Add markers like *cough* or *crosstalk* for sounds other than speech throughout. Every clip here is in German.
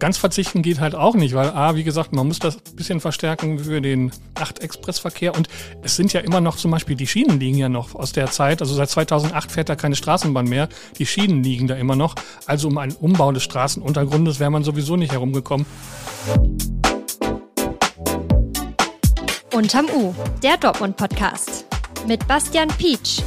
Ganz verzichten geht halt auch nicht, weil A, wie gesagt, man muss das ein bisschen verstärken für den Nachtexpressverkehr und es sind ja immer noch zum Beispiel, die Schienen liegen ja noch aus der Zeit, also seit 2008 fährt da keine Straßenbahn mehr, die Schienen liegen da immer noch, also um einen Umbau des Straßenuntergrundes wäre man sowieso nicht herumgekommen. Unterm U, der Dortmund-Podcast mit Bastian Pietsch.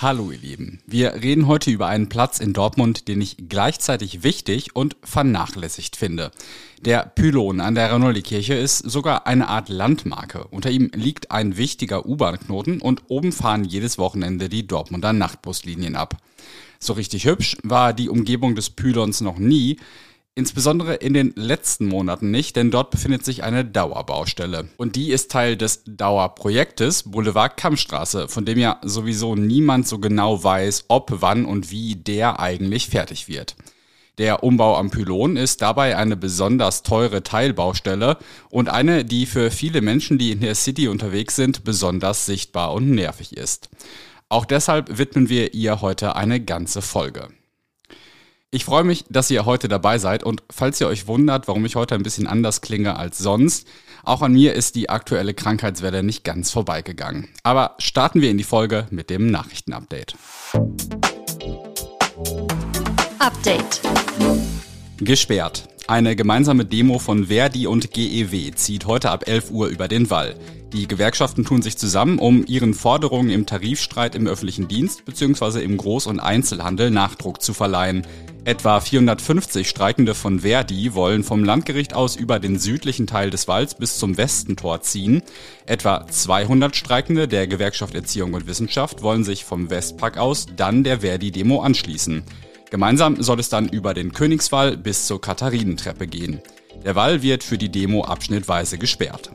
Hallo ihr Lieben, wir reden heute über einen Platz in Dortmund, den ich gleichzeitig wichtig und vernachlässigt finde. Der Pylon an der Ranoldi-Kirche ist sogar eine Art Landmarke. Unter ihm liegt ein wichtiger U-Bahn-Knoten und oben fahren jedes Wochenende die Dortmunder Nachtbuslinien ab. So richtig hübsch war die Umgebung des Pylons noch nie, Insbesondere in den letzten Monaten nicht, denn dort befindet sich eine Dauerbaustelle. Und die ist Teil des Dauerprojektes Boulevard Kammstraße, von dem ja sowieso niemand so genau weiß, ob, wann und wie der eigentlich fertig wird. Der Umbau am Pylon ist dabei eine besonders teure Teilbaustelle und eine, die für viele Menschen, die in der City unterwegs sind, besonders sichtbar und nervig ist. Auch deshalb widmen wir ihr heute eine ganze Folge. Ich freue mich, dass ihr heute dabei seid und falls ihr euch wundert, warum ich heute ein bisschen anders klinge als sonst, auch an mir ist die aktuelle Krankheitswelle nicht ganz vorbeigegangen. Aber starten wir in die Folge mit dem Nachrichtenupdate. Update. Gesperrt. Eine gemeinsame Demo von Verdi und GEW zieht heute ab 11 Uhr über den Wall. Die Gewerkschaften tun sich zusammen, um ihren Forderungen im Tarifstreit im öffentlichen Dienst bzw. im Groß- und Einzelhandel Nachdruck zu verleihen. Etwa 450 Streikende von Verdi wollen vom Landgericht aus über den südlichen Teil des Walls bis zum Westentor ziehen. Etwa 200 Streikende der Gewerkschaft Erziehung und Wissenschaft wollen sich vom Westpark aus dann der Verdi-Demo anschließen. Gemeinsam soll es dann über den Königswall bis zur Katharinentreppe gehen. Der Wall wird für die Demo abschnittweise gesperrt.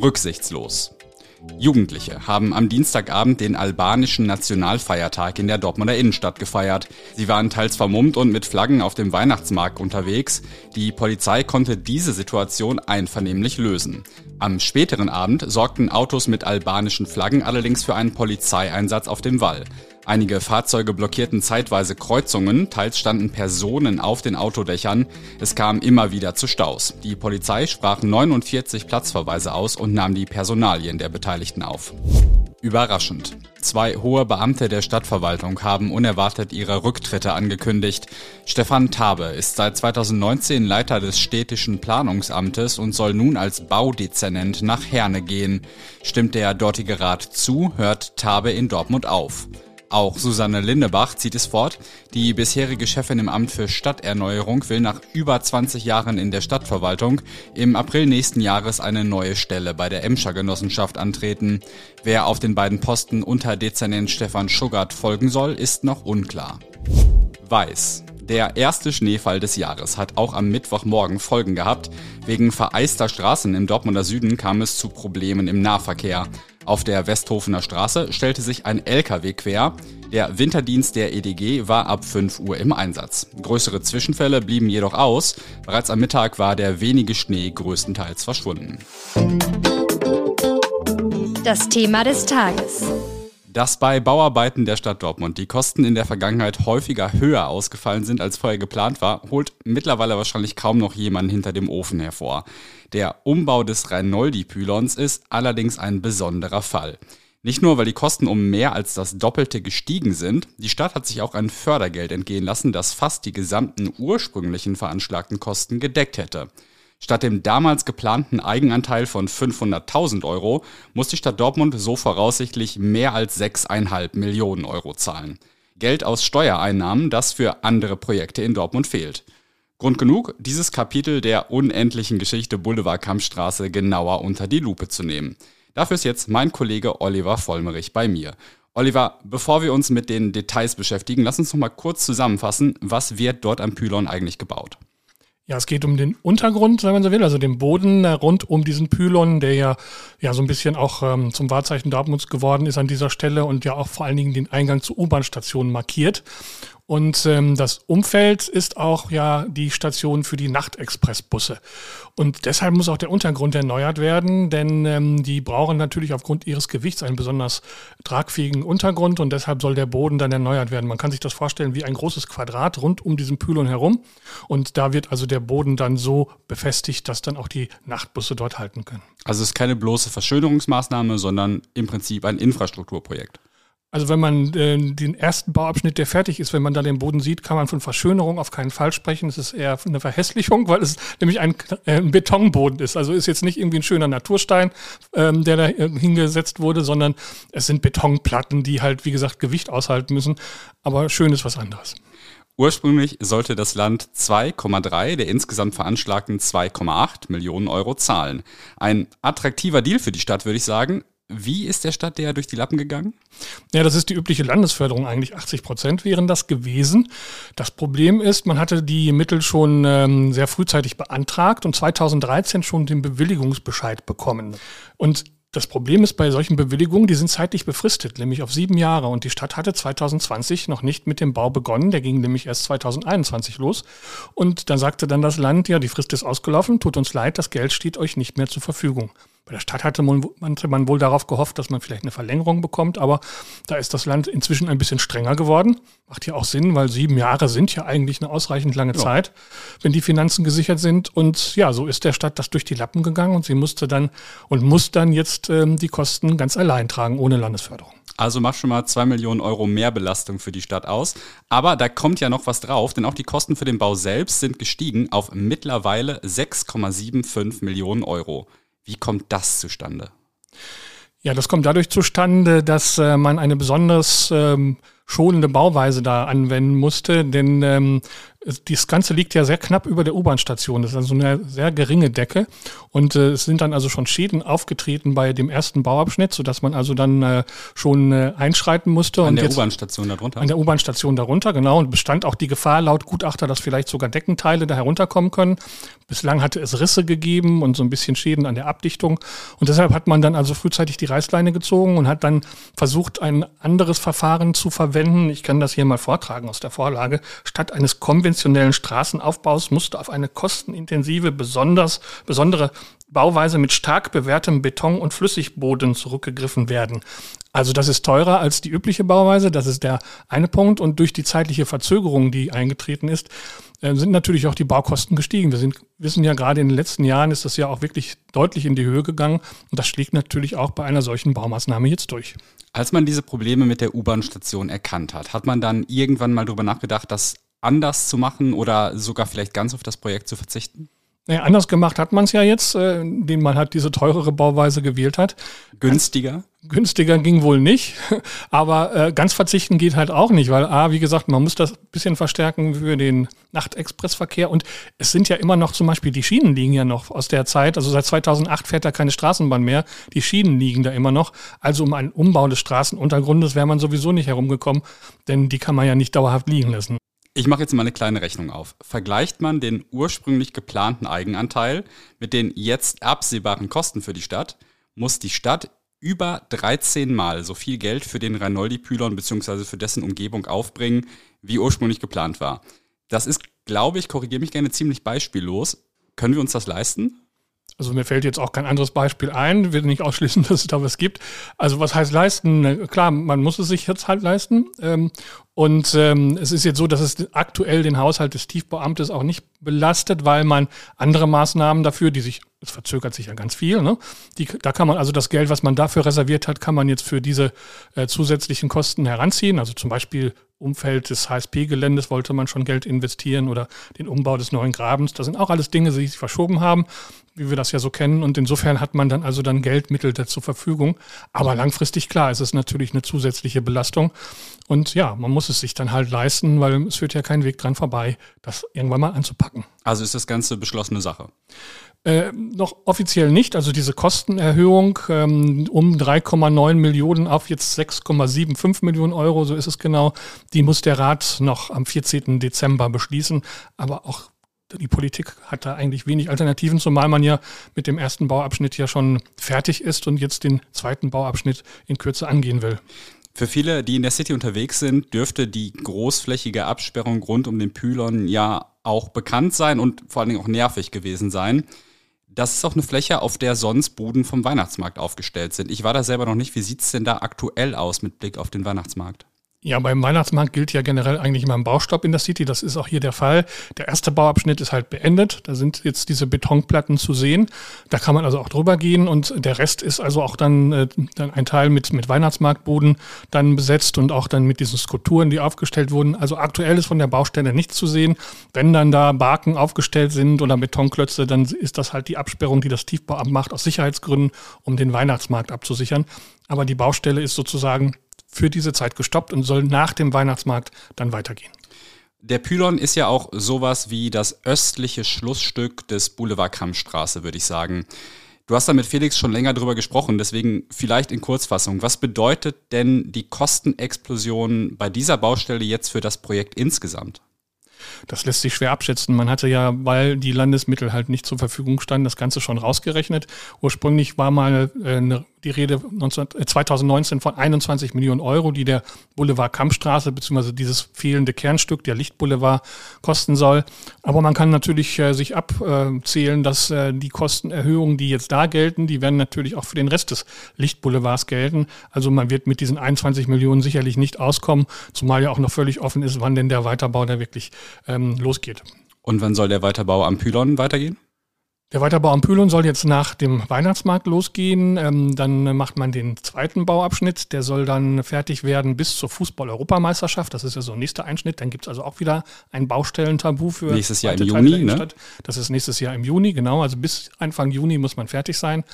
Rücksichtslos. Jugendliche haben am Dienstagabend den albanischen Nationalfeiertag in der Dortmunder Innenstadt gefeiert. Sie waren teils vermummt und mit Flaggen auf dem Weihnachtsmarkt unterwegs. Die Polizei konnte diese Situation einvernehmlich lösen. Am späteren Abend sorgten Autos mit albanischen Flaggen allerdings für einen Polizeieinsatz auf dem Wall. Einige Fahrzeuge blockierten zeitweise Kreuzungen, teils standen Personen auf den Autodächern. Es kam immer wieder zu Staus. Die Polizei sprach 49 Platzverweise aus und nahm die Personalien der Beteiligten auf. Überraschend. Zwei hohe Beamte der Stadtverwaltung haben unerwartet ihre Rücktritte angekündigt. Stefan Tabe ist seit 2019 Leiter des städtischen Planungsamtes und soll nun als Baudezernent nach Herne gehen. Stimmt der dortige Rat zu, hört Tabe in Dortmund auf. Auch Susanne Lindebach zieht es fort. Die bisherige Chefin im Amt für Stadterneuerung will nach über 20 Jahren in der Stadtverwaltung im April nächsten Jahres eine neue Stelle bei der Emscher Genossenschaft antreten. Wer auf den beiden Posten unter Dezernent Stefan Schuggart folgen soll, ist noch unklar. Weiß. Der erste Schneefall des Jahres hat auch am Mittwochmorgen Folgen gehabt. Wegen vereister Straßen im Dortmunder Süden kam es zu Problemen im Nahverkehr. Auf der Westhofener Straße stellte sich ein LKW quer. Der Winterdienst der EDG war ab 5 Uhr im Einsatz. Größere Zwischenfälle blieben jedoch aus. Bereits am Mittag war der wenige Schnee größtenteils verschwunden. Das Thema des Tages dass bei Bauarbeiten der Stadt Dortmund die Kosten in der Vergangenheit häufiger höher ausgefallen sind, als vorher geplant war, holt mittlerweile wahrscheinlich kaum noch jemand hinter dem Ofen hervor. Der Umbau des Reinoldi-Pylons ist allerdings ein besonderer Fall. Nicht nur, weil die Kosten um mehr als das Doppelte gestiegen sind, die Stadt hat sich auch ein Fördergeld entgehen lassen, das fast die gesamten ursprünglichen veranschlagten Kosten gedeckt hätte. Statt dem damals geplanten Eigenanteil von 500.000 Euro muss die Stadt Dortmund so voraussichtlich mehr als 6,5 Millionen Euro zahlen. Geld aus Steuereinnahmen, das für andere Projekte in Dortmund fehlt. Grund genug, dieses Kapitel der unendlichen Geschichte Boulevard Kampfstraße genauer unter die Lupe zu nehmen. Dafür ist jetzt mein Kollege Oliver Vollmerich bei mir. Oliver, bevor wir uns mit den Details beschäftigen, lass uns noch mal kurz zusammenfassen, was wird dort am Pylon eigentlich gebaut? Ja, es geht um den Untergrund, wenn man so will, also den Boden äh, rund um diesen Pylon, der ja, ja so ein bisschen auch ähm, zum Wahrzeichen Dortmunds geworden ist an dieser Stelle und ja auch vor allen Dingen den Eingang zur U-Bahn-Station markiert. Und ähm, das Umfeld ist auch ja die Station für die Nachtexpressbusse. Und deshalb muss auch der Untergrund erneuert werden, denn ähm, die brauchen natürlich aufgrund ihres Gewichts einen besonders tragfähigen Untergrund und deshalb soll der Boden dann erneuert werden. Man kann sich das vorstellen wie ein großes Quadrat rund um diesen Pylon herum. Und da wird also der Boden dann so befestigt, dass dann auch die Nachtbusse dort halten können. Also es ist keine bloße Verschönerungsmaßnahme, sondern im Prinzip ein Infrastrukturprojekt. Also wenn man äh, den ersten Bauabschnitt, der fertig ist, wenn man da den Boden sieht, kann man von Verschönerung auf keinen Fall sprechen. Es ist eher eine Verhässlichung, weil es nämlich ein, äh, ein Betonboden ist. Also ist jetzt nicht irgendwie ein schöner Naturstein, ähm, der da äh, hingesetzt wurde, sondern es sind Betonplatten, die halt, wie gesagt, Gewicht aushalten müssen. Aber schön ist was anderes. Ursprünglich sollte das Land 2,3 der insgesamt veranschlagten 2,8 Millionen Euro zahlen. Ein attraktiver Deal für die Stadt, würde ich sagen. Wie ist der Stadt der durch die Lappen gegangen? Ja, das ist die übliche Landesförderung eigentlich. 80 Prozent wären das gewesen. Das Problem ist, man hatte die Mittel schon ähm, sehr frühzeitig beantragt und 2013 schon den Bewilligungsbescheid bekommen. Und das Problem ist bei solchen Bewilligungen, die sind zeitlich befristet, nämlich auf sieben Jahre. Und die Stadt hatte 2020 noch nicht mit dem Bau begonnen. Der ging nämlich erst 2021 los. Und dann sagte dann das Land, ja, die Frist ist ausgelaufen, tut uns leid, das Geld steht euch nicht mehr zur Verfügung. Bei der Stadt hatte man, man wohl darauf gehofft, dass man vielleicht eine Verlängerung bekommt, aber da ist das Land inzwischen ein bisschen strenger geworden. Macht ja auch Sinn, weil sieben Jahre sind ja eigentlich eine ausreichend lange ja. Zeit, wenn die Finanzen gesichert sind. Und ja, so ist der Stadt das durch die Lappen gegangen und sie musste dann und muss dann jetzt ähm, die Kosten ganz allein tragen, ohne Landesförderung. Also macht schon mal zwei Millionen Euro mehr Belastung für die Stadt aus. Aber da kommt ja noch was drauf, denn auch die Kosten für den Bau selbst sind gestiegen auf mittlerweile 6,75 Millionen Euro. Wie kommt das zustande? Ja, das kommt dadurch zustande, dass äh, man eine besonders ähm, schonende Bauweise da anwenden musste, denn ähm, das Ganze liegt ja sehr knapp über der U-Bahn-Station. Das ist also eine sehr geringe Decke. Und äh, es sind dann also schon Schäden aufgetreten bei dem ersten Bauabschnitt, sodass man also dann äh, schon äh, einschreiten musste. An und der U-Bahn-Station darunter? An der U-Bahn-Station darunter, genau. Und bestand auch die Gefahr laut Gutachter, dass vielleicht sogar Deckenteile da herunterkommen können. Bislang hatte es Risse gegeben und so ein bisschen Schäden an der Abdichtung. Und deshalb hat man dann also frühzeitig die Reißleine gezogen und hat dann versucht, ein anderes Verfahren zu verwenden. Ich kann das hier mal vortragen aus der Vorlage. Statt eines konventionellen konventionellen Straßenaufbaus musste auf eine kostenintensive, besonders, besondere Bauweise mit stark bewährtem Beton und Flüssigboden zurückgegriffen werden. Also das ist teurer als die übliche Bauweise, das ist der eine Punkt. Und durch die zeitliche Verzögerung, die eingetreten ist, äh, sind natürlich auch die Baukosten gestiegen. Wir sind, wissen ja gerade in den letzten Jahren ist das ja auch wirklich deutlich in die Höhe gegangen. Und das schlägt natürlich auch bei einer solchen Baumaßnahme jetzt durch. Als man diese Probleme mit der U-Bahn-Station erkannt hat, hat man dann irgendwann mal darüber nachgedacht, das anders zu machen oder sogar vielleicht ganz auf das Projekt zu verzichten? Naja, anders gemacht hat man es ja jetzt, äh, indem man halt diese teurere Bauweise gewählt hat. Günstiger? Günstiger ging wohl nicht, *laughs* aber äh, ganz verzichten geht halt auch nicht, weil A, wie gesagt, man muss das bisschen verstärken für den Nachtexpressverkehr und es sind ja immer noch zum Beispiel, die Schienen liegen ja noch aus der Zeit, also seit 2008 fährt da keine Straßenbahn mehr, die Schienen liegen da immer noch, also um einen Umbau des Straßenuntergrundes wäre man sowieso nicht herumgekommen, denn die kann man ja nicht dauerhaft liegen lassen. Ich mache jetzt mal eine kleine Rechnung auf. Vergleicht man den ursprünglich geplanten Eigenanteil mit den jetzt absehbaren Kosten für die Stadt, muss die Stadt über 13 Mal so viel Geld für den Reinoldi-Pylon bzw. für dessen Umgebung aufbringen, wie ursprünglich geplant war. Das ist, glaube ich, korrigiere mich gerne, ziemlich beispiellos. Können wir uns das leisten? Also mir fällt jetzt auch kein anderes Beispiel ein, will nicht ausschließen, *laughs* dass es da was gibt. Also was heißt leisten? Klar, man muss es sich jetzt halt leisten. Und ähm, es ist jetzt so, dass es aktuell den Haushalt des Tiefbauamtes auch nicht belastet, weil man andere Maßnahmen dafür, die sich, es verzögert sich ja ganz viel, ne? Die, da kann man also das Geld, was man dafür reserviert hat, kann man jetzt für diese äh, zusätzlichen Kosten heranziehen. Also zum Beispiel Umfeld des HSP-Geländes wollte man schon Geld investieren oder den Umbau des neuen Grabens. Das sind auch alles Dinge, die sich verschoben haben, wie wir das ja so kennen. Und insofern hat man dann also dann Geldmittel zur Verfügung. Aber langfristig klar, ist es natürlich eine zusätzliche Belastung. Und ja, man muss es sich dann halt leisten, weil es führt ja kein Weg dran vorbei, das irgendwann mal anzupacken. Also ist das Ganze beschlossene Sache? Äh, noch offiziell nicht. Also diese Kostenerhöhung ähm, um 3,9 Millionen auf jetzt 6,75 Millionen Euro, so ist es genau, die muss der Rat noch am 14. Dezember beschließen. Aber auch die Politik hat da eigentlich wenig Alternativen, zumal man ja mit dem ersten Bauabschnitt ja schon fertig ist und jetzt den zweiten Bauabschnitt in Kürze angehen will. Für viele, die in der City unterwegs sind, dürfte die großflächige Absperrung rund um den Pylon ja auch bekannt sein und vor allen Dingen auch nervig gewesen sein. Das ist auch eine Fläche, auf der sonst Buden vom Weihnachtsmarkt aufgestellt sind. Ich war da selber noch nicht. Wie sieht's denn da aktuell aus mit Blick auf den Weihnachtsmarkt? Ja, beim Weihnachtsmarkt gilt ja generell eigentlich immer ein Baustopp in der City. Das ist auch hier der Fall. Der erste Bauabschnitt ist halt beendet. Da sind jetzt diese Betonplatten zu sehen. Da kann man also auch drüber gehen und der Rest ist also auch dann, äh, dann ein Teil mit, mit Weihnachtsmarktboden dann besetzt und auch dann mit diesen Skulpturen, die aufgestellt wurden. Also aktuell ist von der Baustelle nichts zu sehen. Wenn dann da Barken aufgestellt sind oder Betonklötze, dann ist das halt die Absperrung, die das Tiefbauamt macht aus Sicherheitsgründen, um den Weihnachtsmarkt abzusichern. Aber die Baustelle ist sozusagen für diese Zeit gestoppt und soll nach dem Weihnachtsmarkt dann weitergehen. Der Pylon ist ja auch sowas wie das östliche Schlussstück des Boulevard Kammstraße, würde ich sagen. Du hast da mit Felix schon länger drüber gesprochen, deswegen vielleicht in Kurzfassung. Was bedeutet denn die Kostenexplosion bei dieser Baustelle jetzt für das Projekt insgesamt? Das lässt sich schwer abschätzen. Man hatte ja, weil die Landesmittel halt nicht zur Verfügung standen, das Ganze schon rausgerechnet. Ursprünglich war mal äh, eine die Rede 19, 2019 äh, von 21 Millionen Euro, die der Boulevard Kampfstraße bzw. dieses fehlende Kernstück, der Lichtboulevard, kosten soll. Aber man kann natürlich äh, sich abzählen, dass äh, die Kostenerhöhungen, die jetzt da gelten, die werden natürlich auch für den Rest des Lichtboulevards gelten. Also man wird mit diesen 21 Millionen sicherlich nicht auskommen, zumal ja auch noch völlig offen ist, wann denn der Weiterbau da wirklich ähm, losgeht. Und wann soll der Weiterbau am Pylon weitergehen? Der Weiterbau am Pylon soll jetzt nach dem Weihnachtsmarkt losgehen. Ähm, dann macht man den zweiten Bauabschnitt. Der soll dann fertig werden bis zur Fußball-Europameisterschaft. Das ist ja so ein nächster Einschnitt. Dann gibt es also auch wieder ein Baustellentabu für nächstes Jahr im Juni. Ne? Das ist nächstes Jahr im Juni, genau. Also bis Anfang Juni muss man fertig sein.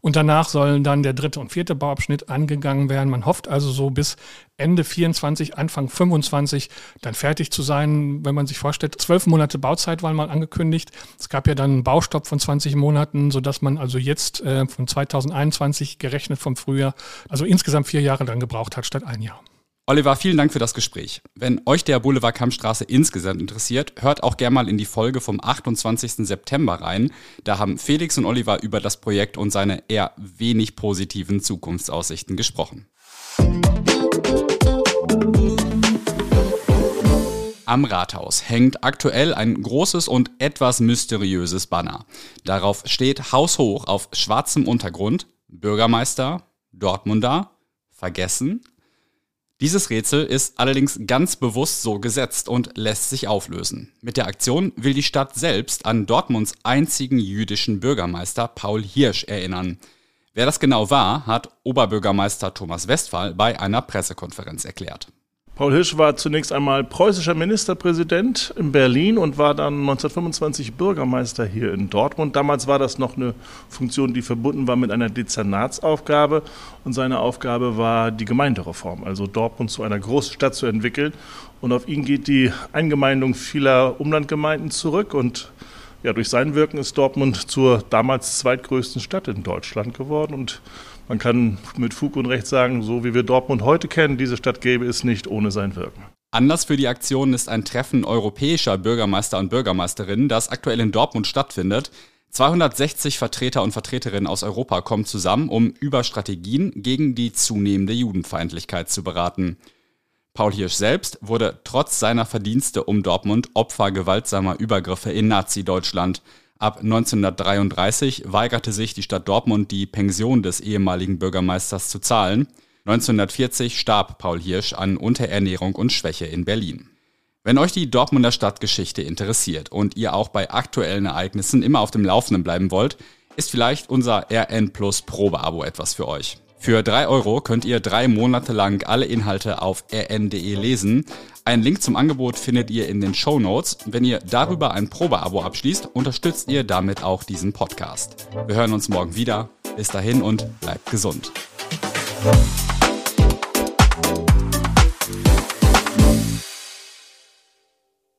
Und danach sollen dann der dritte und vierte Bauabschnitt angegangen werden. Man hofft also so bis Ende 24, Anfang 25 dann fertig zu sein. Wenn man sich vorstellt, zwölf Monate Bauzeit waren mal angekündigt. Es gab ja dann einen Baustopp von 20 Monaten, sodass man also jetzt äh, von 2021 gerechnet vom Frühjahr, also insgesamt vier Jahre dann gebraucht hat statt ein Jahr. Oliver, vielen Dank für das Gespräch. Wenn euch der Boulevard Kammstraße insgesamt interessiert, hört auch gerne mal in die Folge vom 28. September rein. Da haben Felix und Oliver über das Projekt und seine eher wenig positiven Zukunftsaussichten gesprochen. Am Rathaus hängt aktuell ein großes und etwas mysteriöses Banner. Darauf steht haushoch auf schwarzem Untergrund Bürgermeister, Dortmunder, vergessen, dieses Rätsel ist allerdings ganz bewusst so gesetzt und lässt sich auflösen. Mit der Aktion will die Stadt selbst an Dortmunds einzigen jüdischen Bürgermeister Paul Hirsch erinnern. Wer das genau war, hat Oberbürgermeister Thomas Westphal bei einer Pressekonferenz erklärt. Paul Hirsch war zunächst einmal preußischer Ministerpräsident in Berlin und war dann 1925 Bürgermeister hier in Dortmund. Damals war das noch eine Funktion, die verbunden war mit einer Dezernatsaufgabe. Und seine Aufgabe war die Gemeindereform, also Dortmund zu einer Großstadt zu entwickeln. Und auf ihn geht die Eingemeindung vieler Umlandgemeinden zurück. Und ja, durch sein Wirken ist Dortmund zur damals zweitgrößten Stadt in Deutschland geworden. Und man kann mit Fug und Recht sagen, so wie wir Dortmund heute kennen, diese Stadt gäbe es nicht ohne sein Wirken. Anlass für die Aktion ist ein Treffen europäischer Bürgermeister und Bürgermeisterinnen, das aktuell in Dortmund stattfindet. 260 Vertreter und Vertreterinnen aus Europa kommen zusammen, um über Strategien gegen die zunehmende Judenfeindlichkeit zu beraten. Paul Hirsch selbst wurde trotz seiner Verdienste um Dortmund Opfer gewaltsamer Übergriffe in Nazi-Deutschland. Ab 1933 weigerte sich die Stadt Dortmund, die Pension des ehemaligen Bürgermeisters zu zahlen. 1940 starb Paul Hirsch an Unterernährung und Schwäche in Berlin. Wenn euch die Dortmunder Stadtgeschichte interessiert und ihr auch bei aktuellen Ereignissen immer auf dem Laufenden bleiben wollt, ist vielleicht unser RN Plus Probeabo etwas für euch. Für drei Euro könnt ihr drei Monate lang alle Inhalte auf rn.de lesen. Einen Link zum Angebot findet ihr in den Show Notes. Wenn ihr darüber ein Probeabo abschließt, unterstützt ihr damit auch diesen Podcast. Wir hören uns morgen wieder. Bis dahin und bleibt gesund.